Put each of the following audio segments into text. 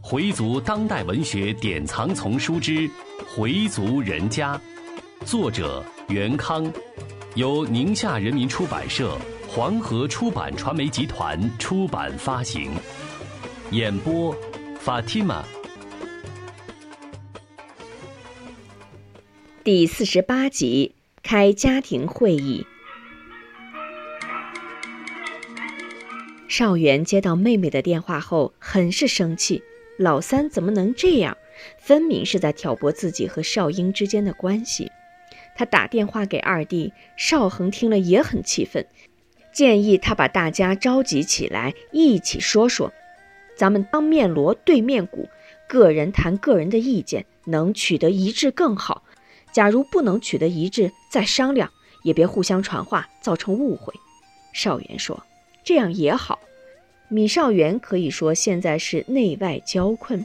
回族当代文学典藏丛书之《回族人家》，作者袁康，由宁夏人民出版社、黄河出版传媒集团出版发行。演播：Fatima。第四十八集，开家庭会议。邵元接到妹妹的电话后，很是生气。老三怎么能这样？分明是在挑拨自己和少英之间的关系。他打电话给二弟邵恒，听了也很气愤，建议他把大家召集起来，一起说说。咱们当面锣对面鼓，个人谈个人的意见，能取得一致更好。假如不能取得一致，再商量，也别互相传话，造成误会。邵元说：“这样也好。”米少元可以说现在是内外交困，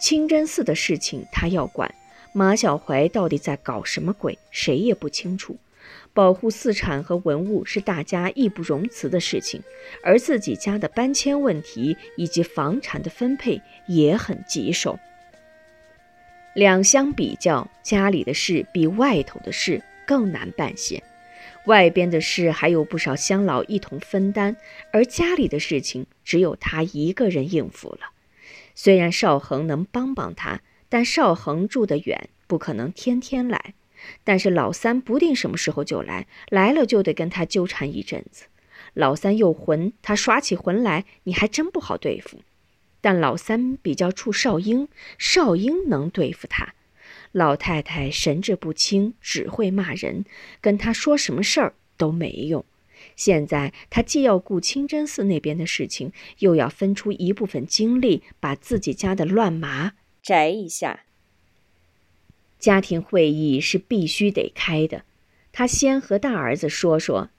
清真寺的事情他要管，马小怀到底在搞什么鬼，谁也不清楚。保护寺产和文物是大家义不容辞的事情，而自己家的搬迁问题以及房产的分配也很棘手。两相比较，家里的事比外头的事更难办些。外边的事还有不少乡老一同分担，而家里的事情只有他一个人应付了。虽然邵恒能帮帮他，但邵恒住得远，不可能天天来。但是老三不定什么时候就来，来了就得跟他纠缠一阵子。老三又浑，他耍起浑来，你还真不好对付。但老三比较怵少英，少英能对付他。老太太神志不清，只会骂人，跟他说什么事儿都没用。现在他既要顾清真寺那边的事情，又要分出一部分精力把自己家的乱麻摘一下。家庭会议是必须得开的，他先和大儿子说说，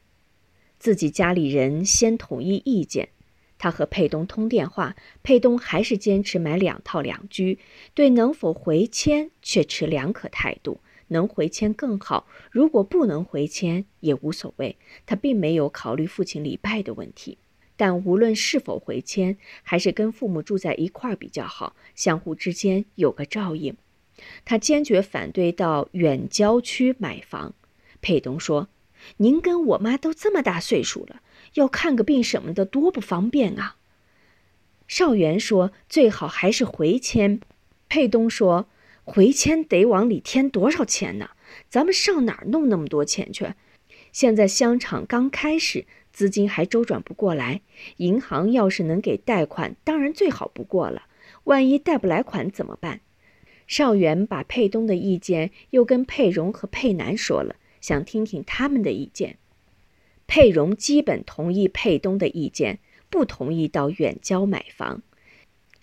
自己家里人先统一意见。他和佩东通电话，佩东还是坚持买两套两居，对能否回迁却持两可态度。能回迁更好，如果不能回迁也无所谓。他并没有考虑父亲礼拜的问题，但无论是否回迁，还是跟父母住在一块儿比较好，相互之间有个照应。他坚决反对到远郊区买房。佩东说：“您跟我妈都这么大岁数了。”要看个病什么的多不方便啊！少元说：“最好还是回迁。”佩东说：“回迁得往里添多少钱呢？咱们上哪儿弄那么多钱去？现在香厂刚开始，资金还周转不过来。银行要是能给贷款，当然最好不过了。万一贷不来款怎么办？”少元把佩东的意见又跟佩荣和佩南说了，想听听他们的意见。佩荣基本同意佩东的意见，不同意到远郊买房。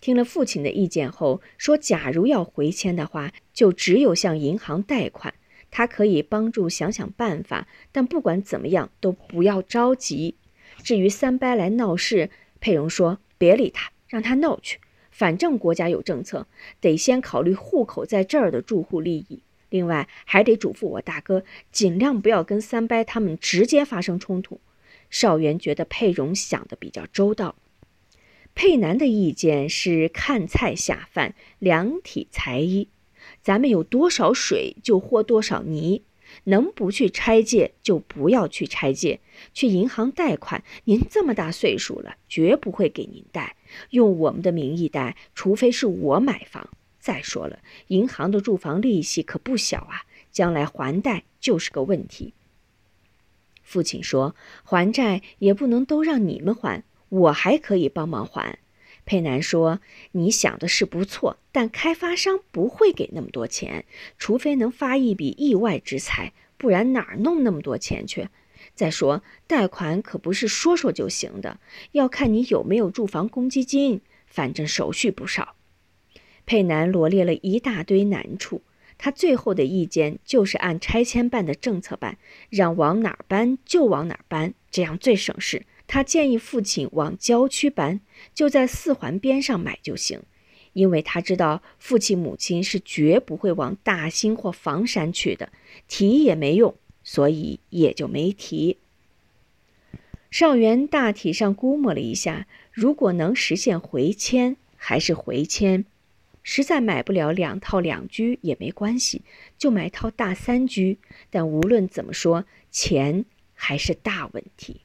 听了父亲的意见后，说：“假如要回迁的话，就只有向银行贷款。他可以帮助想想办法，但不管怎么样都不要着急。至于三伯来闹事，佩荣说：别理他，让他闹去。反正国家有政策，得先考虑户口在这儿的住户利益。”另外，还得嘱咐我大哥，尽量不要跟三伯他们直接发生冲突。少元觉得佩荣想的比较周到。佩南的意见是看菜下饭，量体裁衣。咱们有多少水就和多少泥，能不去拆借就不要去拆借，去银行贷款。您这么大岁数了，绝不会给您贷，用我们的名义贷，除非是我买房。再说了，银行的住房利息可不小啊，将来还贷就是个问题。父亲说：“还债也不能都让你们还，我还可以帮忙还。”佩南说：“你想的是不错，但开发商不会给那么多钱，除非能发一笔意外之财，不然哪儿弄那么多钱去？再说，贷款可不是说说就行的，要看你有没有住房公积金，反正手续不少。”佩南罗列了一大堆难处，他最后的意见就是按拆迁办的政策办，让往哪儿搬就往哪儿搬，这样最省事。他建议父亲往郊区搬，就在四环边上买就行，因为他知道父亲母亲是绝不会往大兴或房山去的，提也没用，所以也就没提。少元大体上估摸了一下。如果能实现回迁，还是回迁；实在买不了两套两居也没关系，就买套大三居。但无论怎么说，钱还是大问题。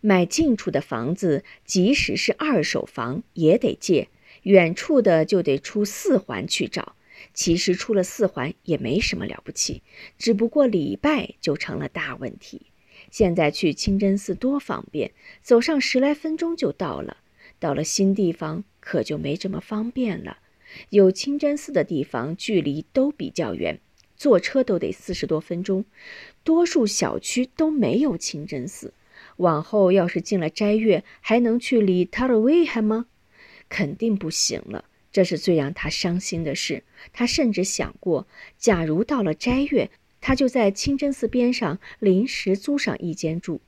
买近处的房子，即使是二手房，也得借；远处的就得出四环去找。其实出了四环也没什么了不起，只不过礼拜就成了大问题。现在去清真寺多方便，走上十来分钟就到了。到了新地方可就没这么方便了。有清真寺的地方距离都比较远，坐车都得四十多分钟。多数小区都没有清真寺。往后要是进了斋月，还能去里塔尔维海吗？肯定不行了。这是最让他伤心的事。他甚至想过，假如到了斋月，他就在清真寺边上临时租上一间住。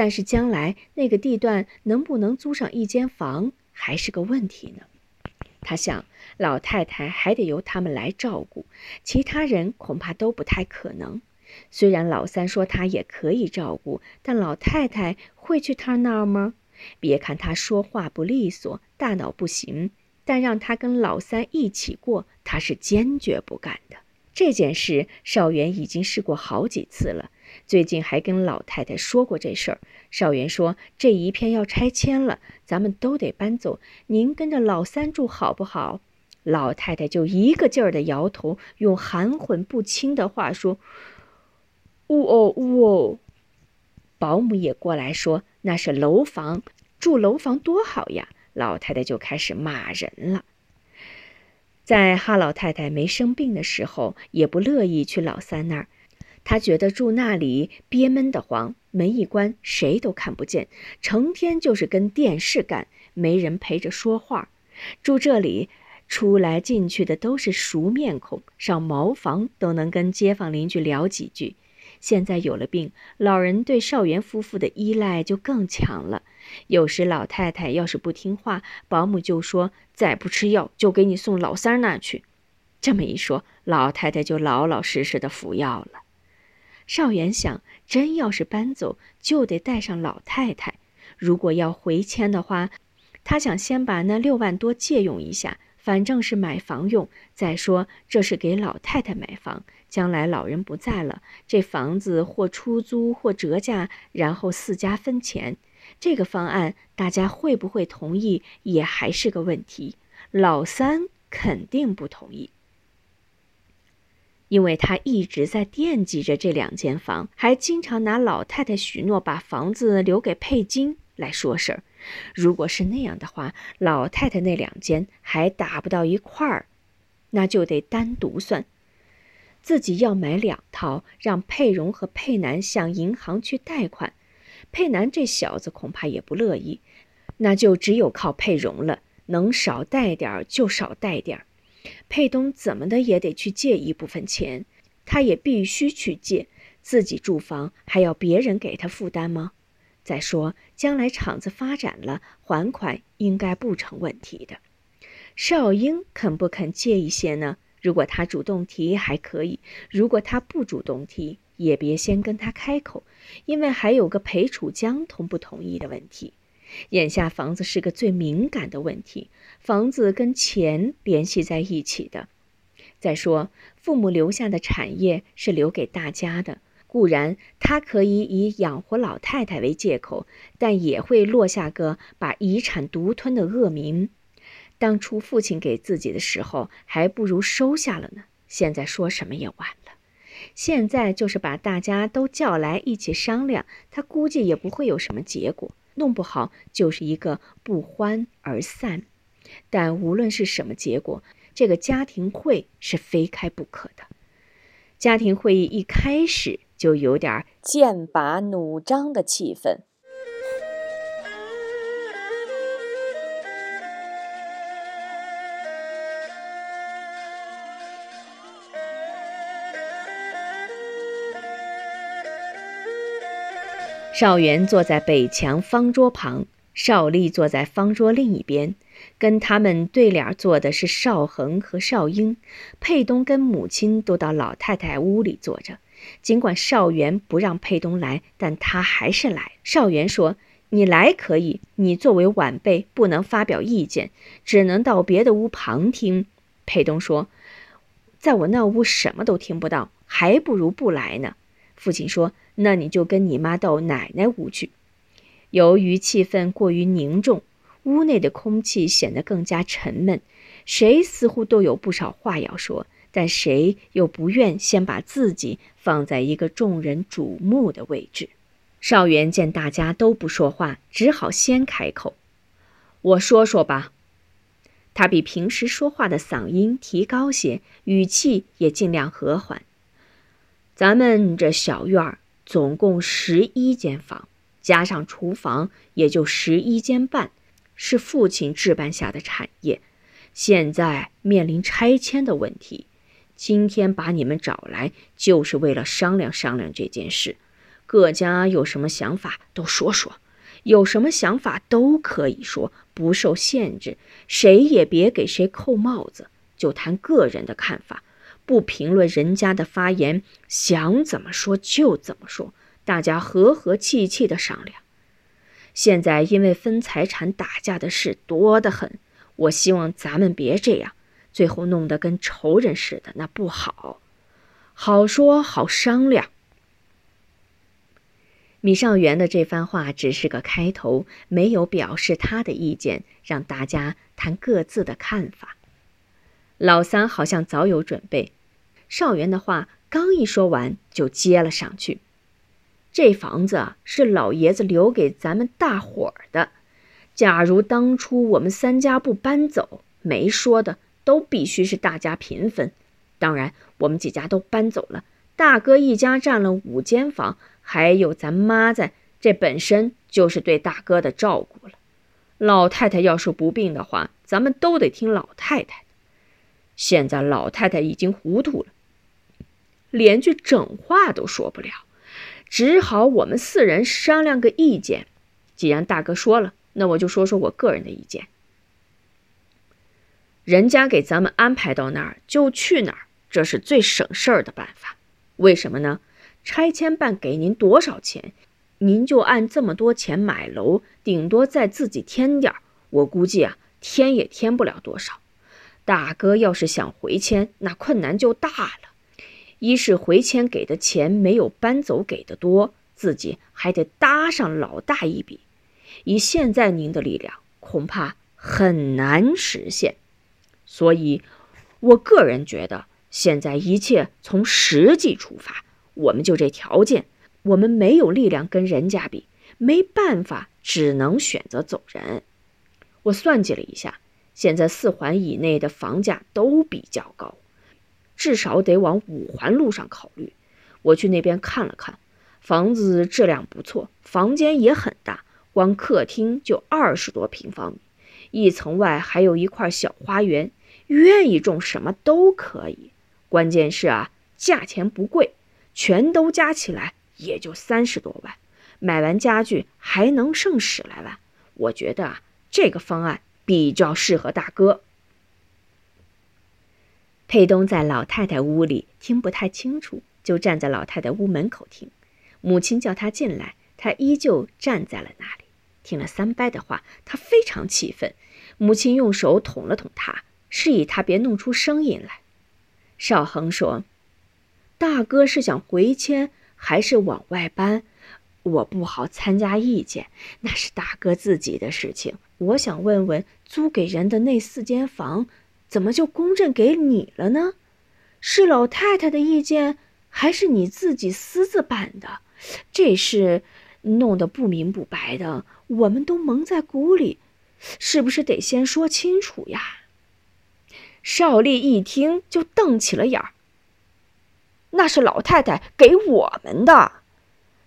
但是将来那个地段能不能租上一间房，还是个问题呢。他想，老太太还得由他们来照顾，其他人恐怕都不太可能。虽然老三说他也可以照顾，但老太太会去他那儿吗？别看他说话不利索，大脑不行，但让他跟老三一起过，他是坚决不干的。这件事，少元已经试过好几次了，最近还跟老太太说过这事儿。少元说：“这一片要拆迁了，咱们都得搬走，您跟着老三住好不好？”老太太就一个劲儿的摇头，用含混不清的话说。呜哦呜哦，保姆也过来说：“那是楼房，住楼房多好呀！”老太太就开始骂人了。在哈老太太没生病的时候，也不乐意去老三那儿，他觉得住那里憋闷得慌，门一关谁都看不见，成天就是跟电视干，没人陪着说话。住这里，出来进去的都是熟面孔，上茅房都能跟街坊邻居聊几句。现在有了病，老人对少元夫妇的依赖就更强了。有时老太太要是不听话，保姆就说：“再不吃药，就给你送老三那去。”这么一说，老太太就老老实实的服药了。少元想，真要是搬走，就得带上老太太。如果要回迁的话，他想先把那六万多借用一下。反正是买房用，再说这是给老太太买房，将来老人不在了，这房子或出租或折价，然后四家分钱。这个方案大家会不会同意，也还是个问题。老三肯定不同意，因为他一直在惦记着这两间房，还经常拿老太太许诺把房子留给佩金来说事儿。如果是那样的话，老太太那两间还打不到一块儿，那就得单独算。自己要买两套，让佩蓉和佩南向银行去贷款。佩南这小子恐怕也不乐意，那就只有靠佩蓉了，能少贷点就少贷点。佩东怎么的也得去借一部分钱，他也必须去借。自己住房还要别人给他负担吗？再说，将来厂子发展了，还款应该不成问题的。少英肯不肯借一些呢？如果他主动提还可以，如果他不主动提，也别先跟他开口，因为还有个裴楚江同不同意的问题。眼下房子是个最敏感的问题，房子跟钱联系在一起的。再说，父母留下的产业是留给大家的。固然，他可以以养活老太太为借口，但也会落下个把遗产独吞的恶名。当初父亲给自己的时候，还不如收下了呢。现在说什么也晚了。现在就是把大家都叫来一起商量，他估计也不会有什么结果，弄不好就是一个不欢而散。但无论是什么结果，这个家庭会是非开不可的。家庭会议一开始。就有点剑拔弩张的气氛。少元坐在北墙方桌旁，少丽坐在方桌另一边，跟他们对脸坐的是少恒和少英，佩东跟母亲都到老太太屋里坐着。尽管少元不让佩东来，但他还是来。少元说：“你来可以，你作为晚辈不能发表意见，只能到别的屋旁听。佩东说：“在我那屋什么都听不到，还不如不来呢。”父亲说：“那你就跟你妈到奶奶屋去。”由于气氛过于凝重，屋内的空气显得更加沉闷。谁似乎都有不少话要说，但谁又不愿先把自己放在一个众人瞩目的位置。少元见大家都不说话，只好先开口：“我说说吧。”他比平时说话的嗓音提高些，语气也尽量和缓。咱们这小院儿总共十一间房，加上厨房，也就十一间半，是父亲置办下的产业。现在面临拆迁的问题，今天把你们找来，就是为了商量商量这件事。各家有什么想法都说说，有什么想法都可以说，不受限制。谁也别给谁扣帽子，就谈个人的看法，不评论人家的发言，想怎么说就怎么说，大家和和气气的商量。现在因为分财产打架的事多得很，我希望咱们别这样，最后弄得跟仇人似的，那不好。好说好商量。米少元的这番话只是个开头，没有表示他的意见，让大家谈各自的看法。老三好像早有准备，少元的话刚一说完，就接了上去：“这房子是老爷子留给咱们大伙儿的，假如当初我们三家不搬走，没说的都必须是大家平分。当然，我们几家都搬走了，大哥一家占了五间房。”还有咱妈在，这本身就是对大哥的照顾了。老太太要是不病的话，咱们都得听老太太的。现在老太太已经糊涂了，连句整话都说不了，只好我们四人商量个意见。既然大哥说了，那我就说说我个人的意见。人家给咱们安排到哪儿就去哪儿，这是最省事儿的办法。为什么呢？拆迁办给您多少钱，您就按这么多钱买楼，顶多再自己添点儿。我估计啊，添也添不了多少。大哥要是想回迁，那困难就大了。一是回迁给的钱没有搬走给的多，自己还得搭上老大一笔。以现在您的力量，恐怕很难实现。所以，我个人觉得，现在一切从实际出发。我们就这条件，我们没有力量跟人家比，没办法，只能选择走人。我算计了一下，现在四环以内的房价都比较高，至少得往五环路上考虑。我去那边看了看，房子质量不错，房间也很大，光客厅就二十多平方米，一层外还有一块小花园，愿意种什么都可以。关键是啊，价钱不贵。全都加起来也就三十多万，买完家具还能剩十来万。我觉得啊，这个方案比较适合大哥。佩东在老太太屋里听不太清楚，就站在老太太屋门口听。母亲叫他进来，他依旧站在了那里。听了三伯的话，他非常气愤。母亲用手捅了捅他，示意他别弄出声音来。少恒说。大哥是想回迁还是往外搬？我不好参加意见，那是大哥自己的事情。我想问问，租给人的那四间房，怎么就公证给你了呢？是老太太的意见，还是你自己私自办的？这事弄得不明不白的，我们都蒙在鼓里，是不是得先说清楚呀？少丽一听就瞪起了眼儿。那是老太太给我们的，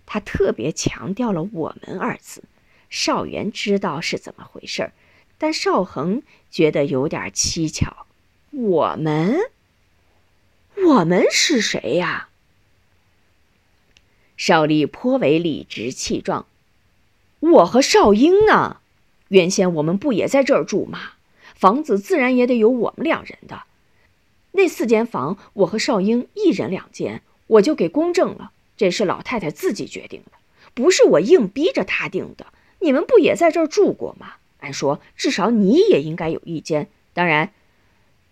他特别强调了“我们”二字。少元知道是怎么回事儿但邵恒觉得有点蹊跷。我们，我们是谁呀？邵丽颇为理直气壮：“我和邵英呢？原先我们不也在这儿住吗？房子自然也得有我们两人的。”那四间房，我和邵英一人两间，我就给公证了。这是老太太自己决定的，不是我硬逼着她定的。你们不也在这儿住过吗？按说至少你也应该有意见。当然，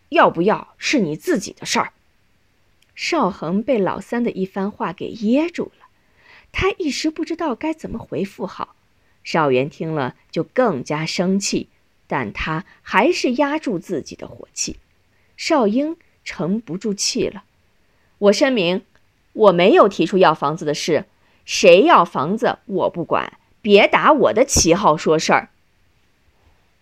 要不要是你自己的事儿。邵恒被老三的一番话给噎住了，他一时不知道该怎么回复好。邵元听了就更加生气，但他还是压住自己的火气。邵英沉不住气了，我声明，我没有提出要房子的事，谁要房子我不管，别打我的旗号说事儿。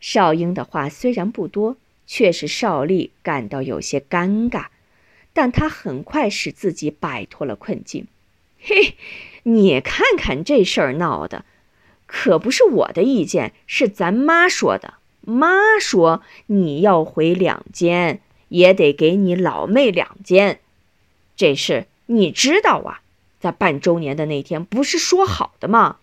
邵英的话虽然不多，却使邵丽感到有些尴尬，但他很快使自己摆脱了困境。嘿，你看看这事儿闹的，可不是我的意见，是咱妈说的。妈说你要回两间。也得给你老妹两间，这事你知道啊？在办周年的那天，不是说好的吗？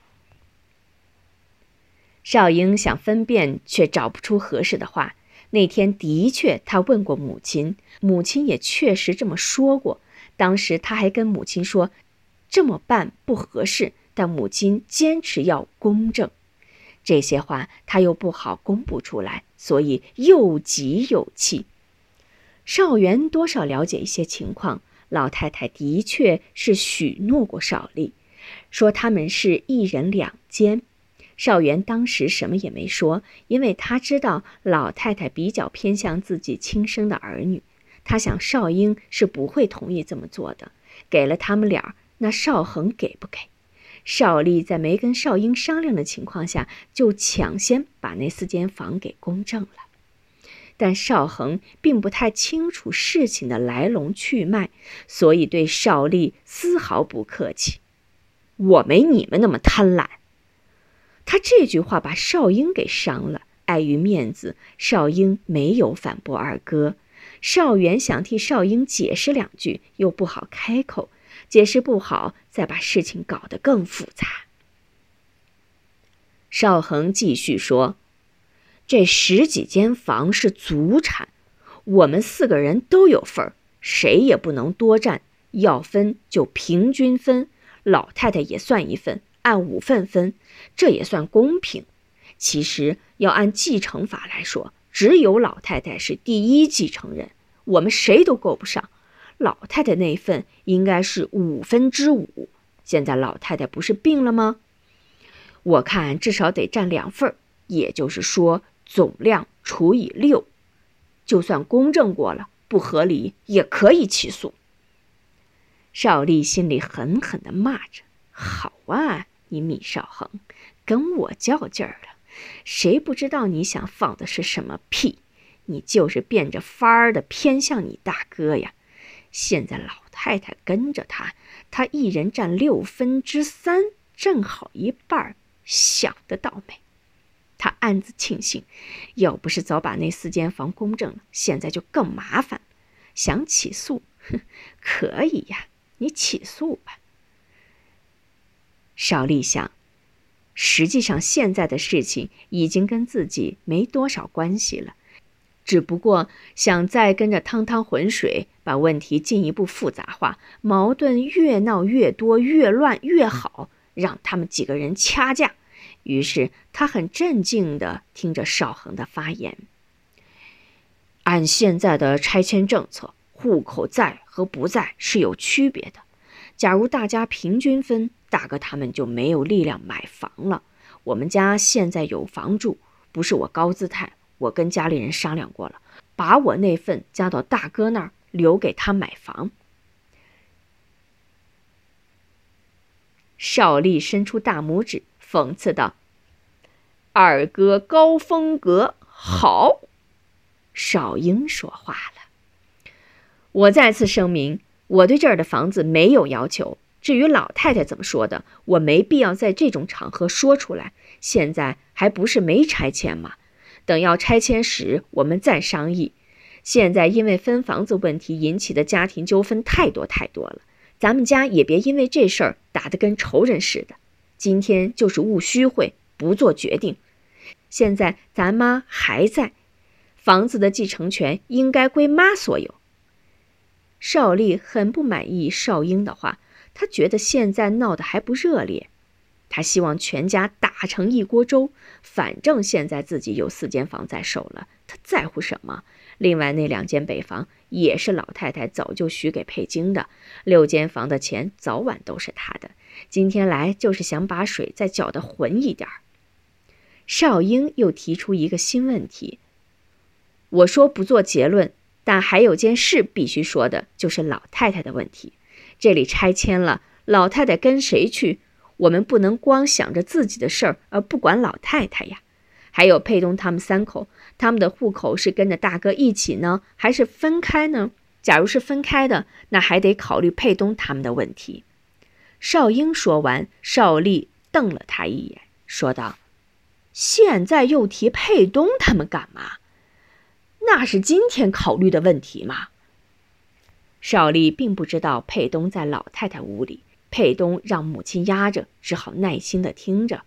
少英想分辨，却找不出合适的话。那天的确，他问过母亲，母亲也确实这么说过。当时他还跟母亲说，这么办不合适，但母亲坚持要公正。这些话他又不好公布出来，所以又急又气。邵元多少了解一些情况，老太太的确是许诺过邵丽，说他们是一人两间。邵元当时什么也没说，因为他知道老太太比较偏向自己亲生的儿女，他想邵英是不会同意这么做的。给了他们俩，那邵恒给不给？邵丽在没跟邵英商量的情况下，就抢先把那四间房给公证了。但邵恒并不太清楚事情的来龙去脉，所以对邵丽丝毫不客气。我没你们那么贪婪。他这句话把邵英给伤了，碍于面子，邵英没有反驳二哥。邵元想替邵英解释两句，又不好开口，解释不好，再把事情搞得更复杂。邵恒继续说。这十几间房是祖产，我们四个人都有份儿，谁也不能多占。要分就平均分，老太太也算一份，按五份分，这也算公平。其实要按继承法来说，只有老太太是第一继承人，我们谁都够不上。老太太那份应该是五分之五。现在老太太不是病了吗？我看至少得占两份，也就是说。总量除以六，就算公证过了，不合理也可以起诉。邵丽心里狠狠地骂着：“好啊，你米少恒，跟我较劲儿了。谁不知道你想放的是什么屁？你就是变着法儿的偏向你大哥呀！现在老太太跟着他，他一人占六分之三，正好一半儿，想得倒美。”他暗自庆幸，要不是早把那四间房公证了，现在就更麻烦。想起诉，哼，可以呀，你起诉吧。邵丽想，实际上现在的事情已经跟自己没多少关系了，只不过想再跟着趟趟浑水，把问题进一步复杂化，矛盾越闹越多，越乱越好，让他们几个人掐架。于是他很镇静地听着邵恒的发言。按现在的拆迁政策，户口在和不在是有区别的。假如大家平均分，大哥他们就没有力量买房了。我们家现在有房住，不是我高姿态，我跟家里人商量过了，把我那份加到大哥那儿，留给他买房。邵丽伸出大拇指。讽刺道：“二哥高风格好。”少英说话了：“我再次声明，我对这儿的房子没有要求。至于老太太怎么说的，我没必要在这种场合说出来。现在还不是没拆迁吗？等要拆迁时，我们再商议。现在因为分房子问题引起的家庭纠纷太多太多了，咱们家也别因为这事儿打得跟仇人似的。”今天就是务虚会，不做决定。现在咱妈还在，房子的继承权应该归妈所有。邵丽很不满意邵英的话，她觉得现在闹得还不热烈。他希望全家打成一锅粥。反正现在自己有四间房在手了，他在乎什么？另外那两间北房也是老太太早就许给佩京的，六间房的钱早晚都是他的。今天来就是想把水再搅得浑一点儿。少英又提出一个新问题。我说不做结论，但还有件事必须说的，就是老太太的问题。这里拆迁了，老太太跟谁去？我们不能光想着自己的事儿而不管老太太呀。还有佩东他们三口，他们的户口是跟着大哥一起呢，还是分开呢？假如是分开的，那还得考虑佩东他们的问题。少英说完，少丽瞪了他一眼，说道：“现在又提佩东他们干嘛？那是今天考虑的问题吗？”少丽并不知道佩东在老太太屋里，佩东让母亲压着，只好耐心的听着。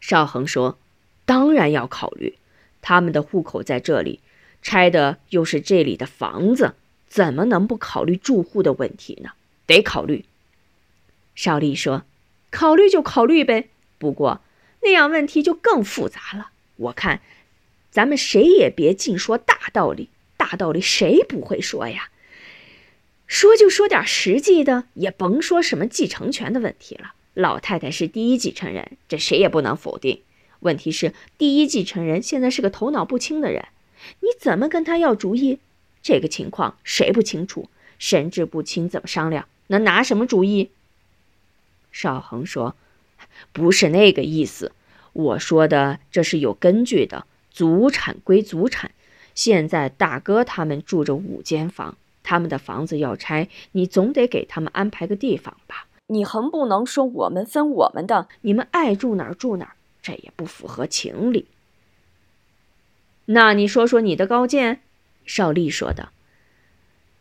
邵恒说：“当然要考虑，他们的户口在这里，拆的又是这里的房子，怎么能不考虑住户的问题呢？得考虑。”少丽说：“考虑就考虑呗，不过那样问题就更复杂了。我看，咱们谁也别净说大道理，大道理谁不会说呀？说就说点实际的，也甭说什么继承权的问题了。老太太是第一继承人，这谁也不能否定。问题是，第一继承人现在是个头脑不清的人，你怎么跟他要主意？这个情况谁不清楚？神志不清怎么商量？能拿什么主意？”少恒说：“ 不是那个意思，我说的这是有根据的。祖产归祖产，现在大哥他们住着五间房，他们的房子要拆，你总得给他们安排个地方吧？你横不能说我们分我们的，你们爱住哪儿住哪儿，这也不符合情理。那你说说你的高见？”邵丽说道。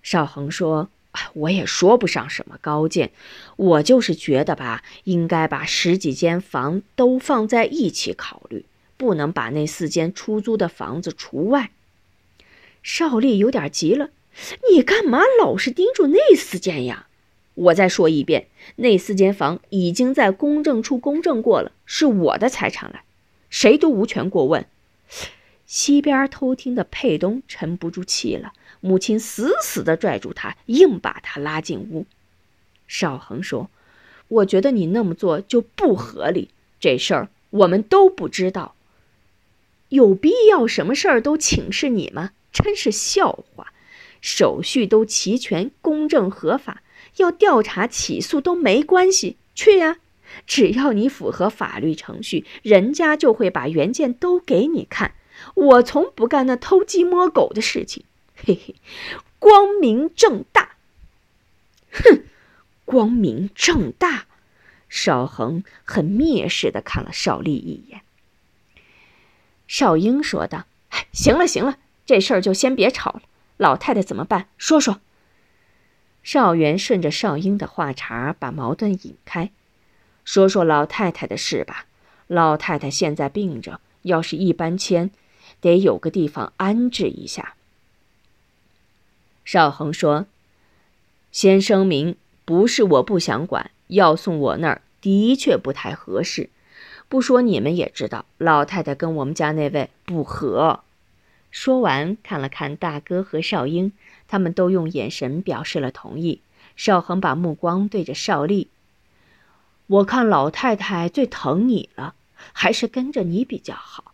邵恒说。我也说不上什么高见，我就是觉得吧，应该把十几间房都放在一起考虑，不能把那四间出租的房子除外。少丽有点急了：“你干嘛老是盯住那四间呀？”我再说一遍，那四间房已经在公证处公证过了，是我的财产了，谁都无权过问。西边偷听的佩东沉不住气了。母亲死死地拽住他，硬把他拉进屋。少恒说：“我觉得你那么做就不合理。这事儿我们都不知道，有必要什么事儿都请示你吗？真是笑话！手续都齐全，公正合法，要调查起诉都没关系。去呀，只要你符合法律程序，人家就会把原件都给你看。我从不干那偷鸡摸狗的事情。”嘿嘿，光明正大。哼，光明正大。少恒很蔑视的看了少丽一眼。少英说道：“行了行了，这事儿就先别吵了。老太太怎么办？说说。”少元顺着少英的话茬把矛盾引开，说说老太太的事吧。老太太现在病着，要是一搬迁，得有个地方安置一下。少恒说：“先声明，不是我不想管，要送我那儿的确不太合适。不说你们也知道，老太太跟我们家那位不和。”说完，看了看大哥和少英，他们都用眼神表示了同意。少恒把目光对着少丽：“我看老太太最疼你了，还是跟着你比较好。”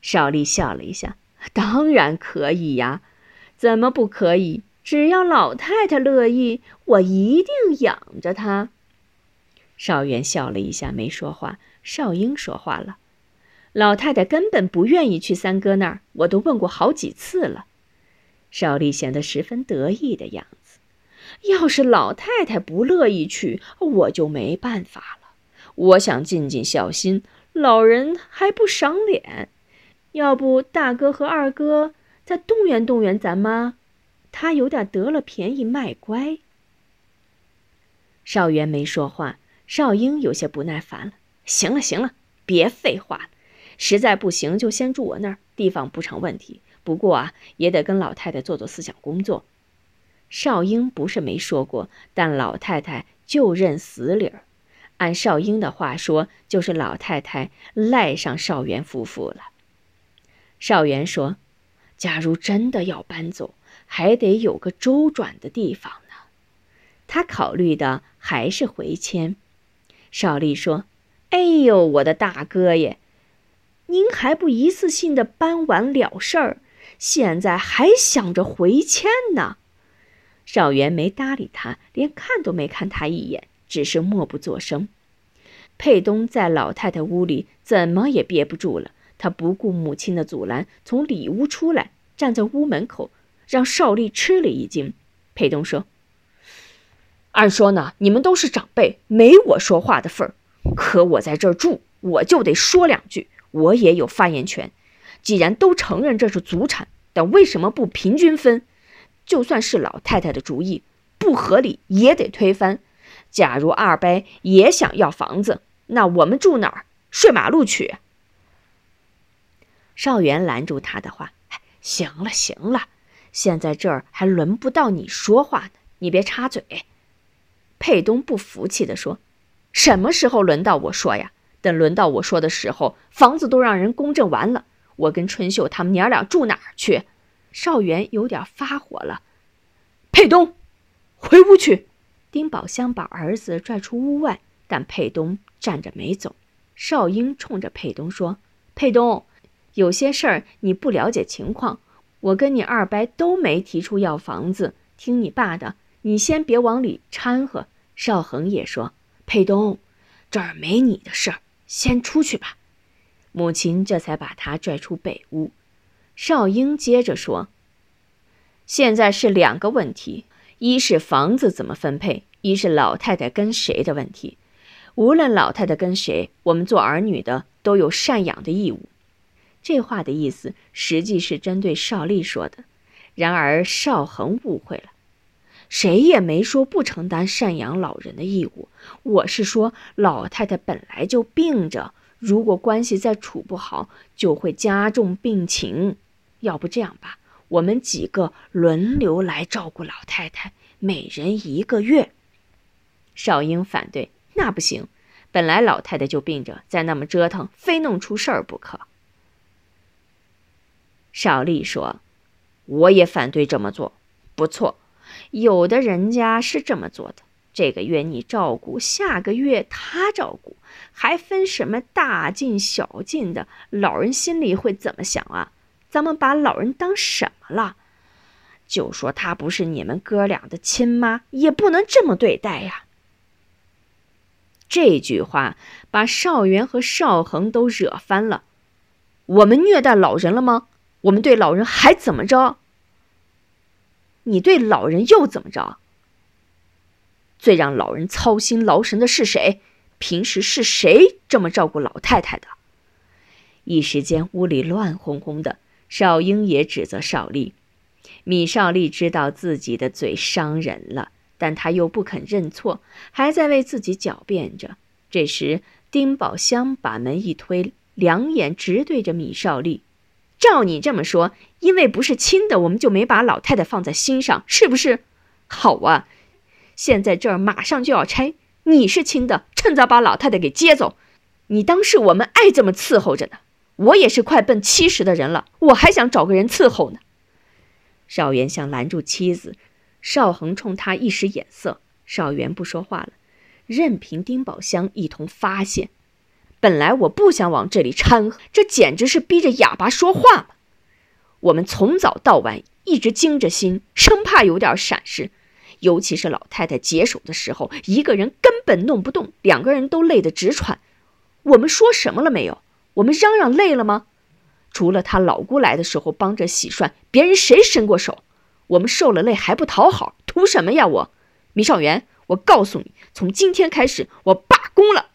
少丽笑了一下：“当然可以呀。”怎么不可以？只要老太太乐意，我一定养着她。少元笑了一下，没说话。少英说话了：“老太太根本不愿意去三哥那儿，我都问过好几次了。”少丽显得十分得意的样子。要是老太太不乐意去，我就没办法了。我想尽尽孝心，老人还不赏脸。要不大哥和二哥？再动员动员咱妈，他有点得了便宜卖乖。少元没说话，少英有些不耐烦了。行了行了，别废话了，实在不行就先住我那儿，地方不成问题。不过啊，也得跟老太太做做思想工作。少英不是没说过，但老太太就认死理儿，按少英的话说，就是老太太赖上少元夫妇了。少元说：“假如真的要搬走，还得有个周转的地方呢。”他考虑的还是回迁。少丽说：“哎呦，我的大哥爷，您还不一次性的搬完了事儿，现在还想着回迁呢？”少元没搭理他，连看都没看他一眼，只是默不作声。佩东在老太太屋里怎么也憋不住了，他不顾母亲的阻拦，从里屋出来，站在屋门口，让少丽吃了一惊。佩东说：“按说呢，你们都是长辈，没我说话的份儿。可我在这儿住，我就得说两句，我也有发言权。既然都承认这是祖产，但为什么不平均分？”就算是老太太的主意不合理，也得推翻。假如二伯也想要房子，那我们住哪儿？睡马路去？少元拦住他的话：“行了，行了，现在这儿还轮不到你说话呢，你别插嘴。”佩东不服气地说：“什么时候轮到我说呀？等轮到我说的时候，房子都让人公证完了，我跟春秀他们娘俩住哪儿去？”少元有点发火了，佩东，回屋去。丁宝香把儿子拽出屋外，但佩东站着没走。少英冲着佩东说：“佩东，有些事儿你不了解情况，我跟你二伯都没提出要房子，听你爸的，你先别往里掺和。”少恒也说：“佩东，这儿没你的事儿，先出去吧。”母亲这才把他拽出北屋。少英接着说：“现在是两个问题，一是房子怎么分配，一是老太太跟谁的问题。无论老太太跟谁，我们做儿女的都有赡养的义务。”这话的意思实际是针对少丽说的。然而少恒误会了，谁也没说不承担赡养老人的义务。我是说，老太太本来就病着，如果关系再处不好，就会加重病情。要不这样吧，我们几个轮流来照顾老太太，每人一个月。少英反对，那不行，本来老太太就病着，再那么折腾，非弄出事儿不可。少丽说：“我也反对这么做。不错，有的人家是这么做的，这个月你照顾，下个月他照顾，还分什么大尽小尽的，老人心里会怎么想啊？”咱们把老人当什么了？就说她不是你们哥俩的亲妈，也不能这么对待呀。这句话把少元和少恒都惹翻了。我们虐待老人了吗？我们对老人还怎么着？你对老人又怎么着？最让老人操心劳神的是谁？平时是谁这么照顾老太太的？一时间屋里乱哄哄的。少英也指责少丽，米少丽知道自己的嘴伤人了，但他又不肯认错，还在为自己狡辩着。这时，丁宝香把门一推，两眼直对着米少丽：“照你这么说，因为不是亲的，我们就没把老太太放在心上，是不是？好啊，现在这儿马上就要拆，你是亲的，趁早把老太太给接走。你当是我们爱这么伺候着呢？”我也是快奔七十的人了，我还想找个人伺候呢。邵元想拦住妻子，邵恒冲他一使眼色，邵元不说话了，任凭丁宝香一同发泄。本来我不想往这里掺和，这简直是逼着哑巴说话嘛。我们从早到晚一直惊着心，生怕有点闪失，尤其是老太太解手的时候，一个人根本弄不动，两个人都累得直喘。我们说什么了没有？我们嚷嚷累了吗？除了他老姑来的时候帮着洗涮，别人谁伸过手？我们受了累还不讨好，图什么呀？我，米少元，我告诉你，从今天开始我罢工了。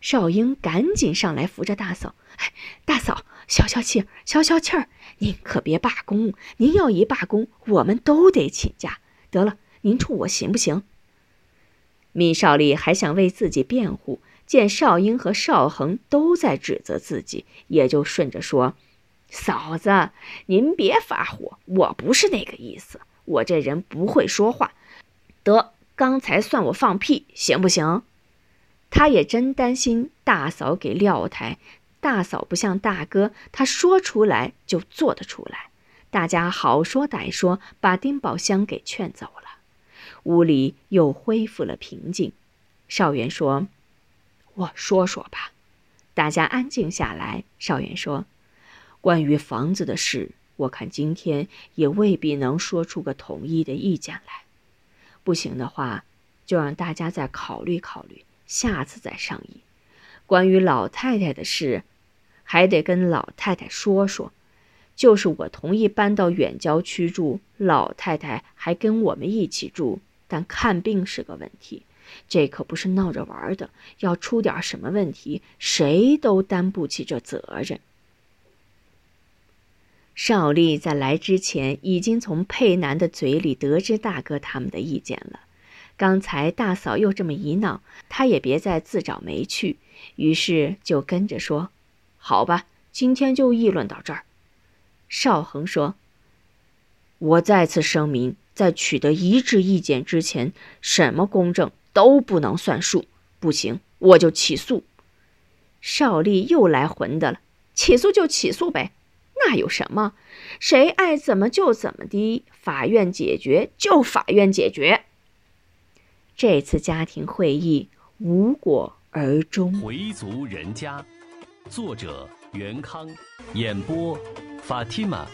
少英赶紧上来扶着大嫂：“哎大嫂，消消气，消消气儿，您可别罢工。您要一罢工，我们都得请假。得了，您冲我行不行？”米少丽还想为自己辩护。见少英和少恒都在指责自己，也就顺着说：“嫂子，您别发火，我不是那个意思。我这人不会说话。得，刚才算我放屁，行不行？”他也真担心大嫂给撂台。大嫂不像大哥，他说出来就做得出来。大家好说歹说，把丁宝香给劝走了，屋里又恢复了平静。少元说：“我说说吧。”大家安静下来。少元说：“关于房子的事，我看今天也未必能说出个统一的意见来。不行的话，就让大家再考虑考虑，下次再商议。”关于老太太的事，还得跟老太太说说。就是我同意搬到远郊区住，老太太还跟我们一起住，但看病是个问题，这可不是闹着玩的。要出点什么问题，谁都担不起这责任。邵丽在来之前已经从佩南的嘴里得知大哥他们的意见了。刚才大嫂又这么一闹，他也别再自找没趣。于是就跟着说：“好吧，今天就议论到这儿。”邵恒说：“我再次声明，在取得一致意见之前，什么公证都不能算数。不行，我就起诉。”邵丽又来混的了：“起诉就起诉呗，那有什么？谁爱怎么就怎么的，法院解决就法院解决。”这次家庭会议无果而终。回族人家，作者袁康，演播法蒂玛。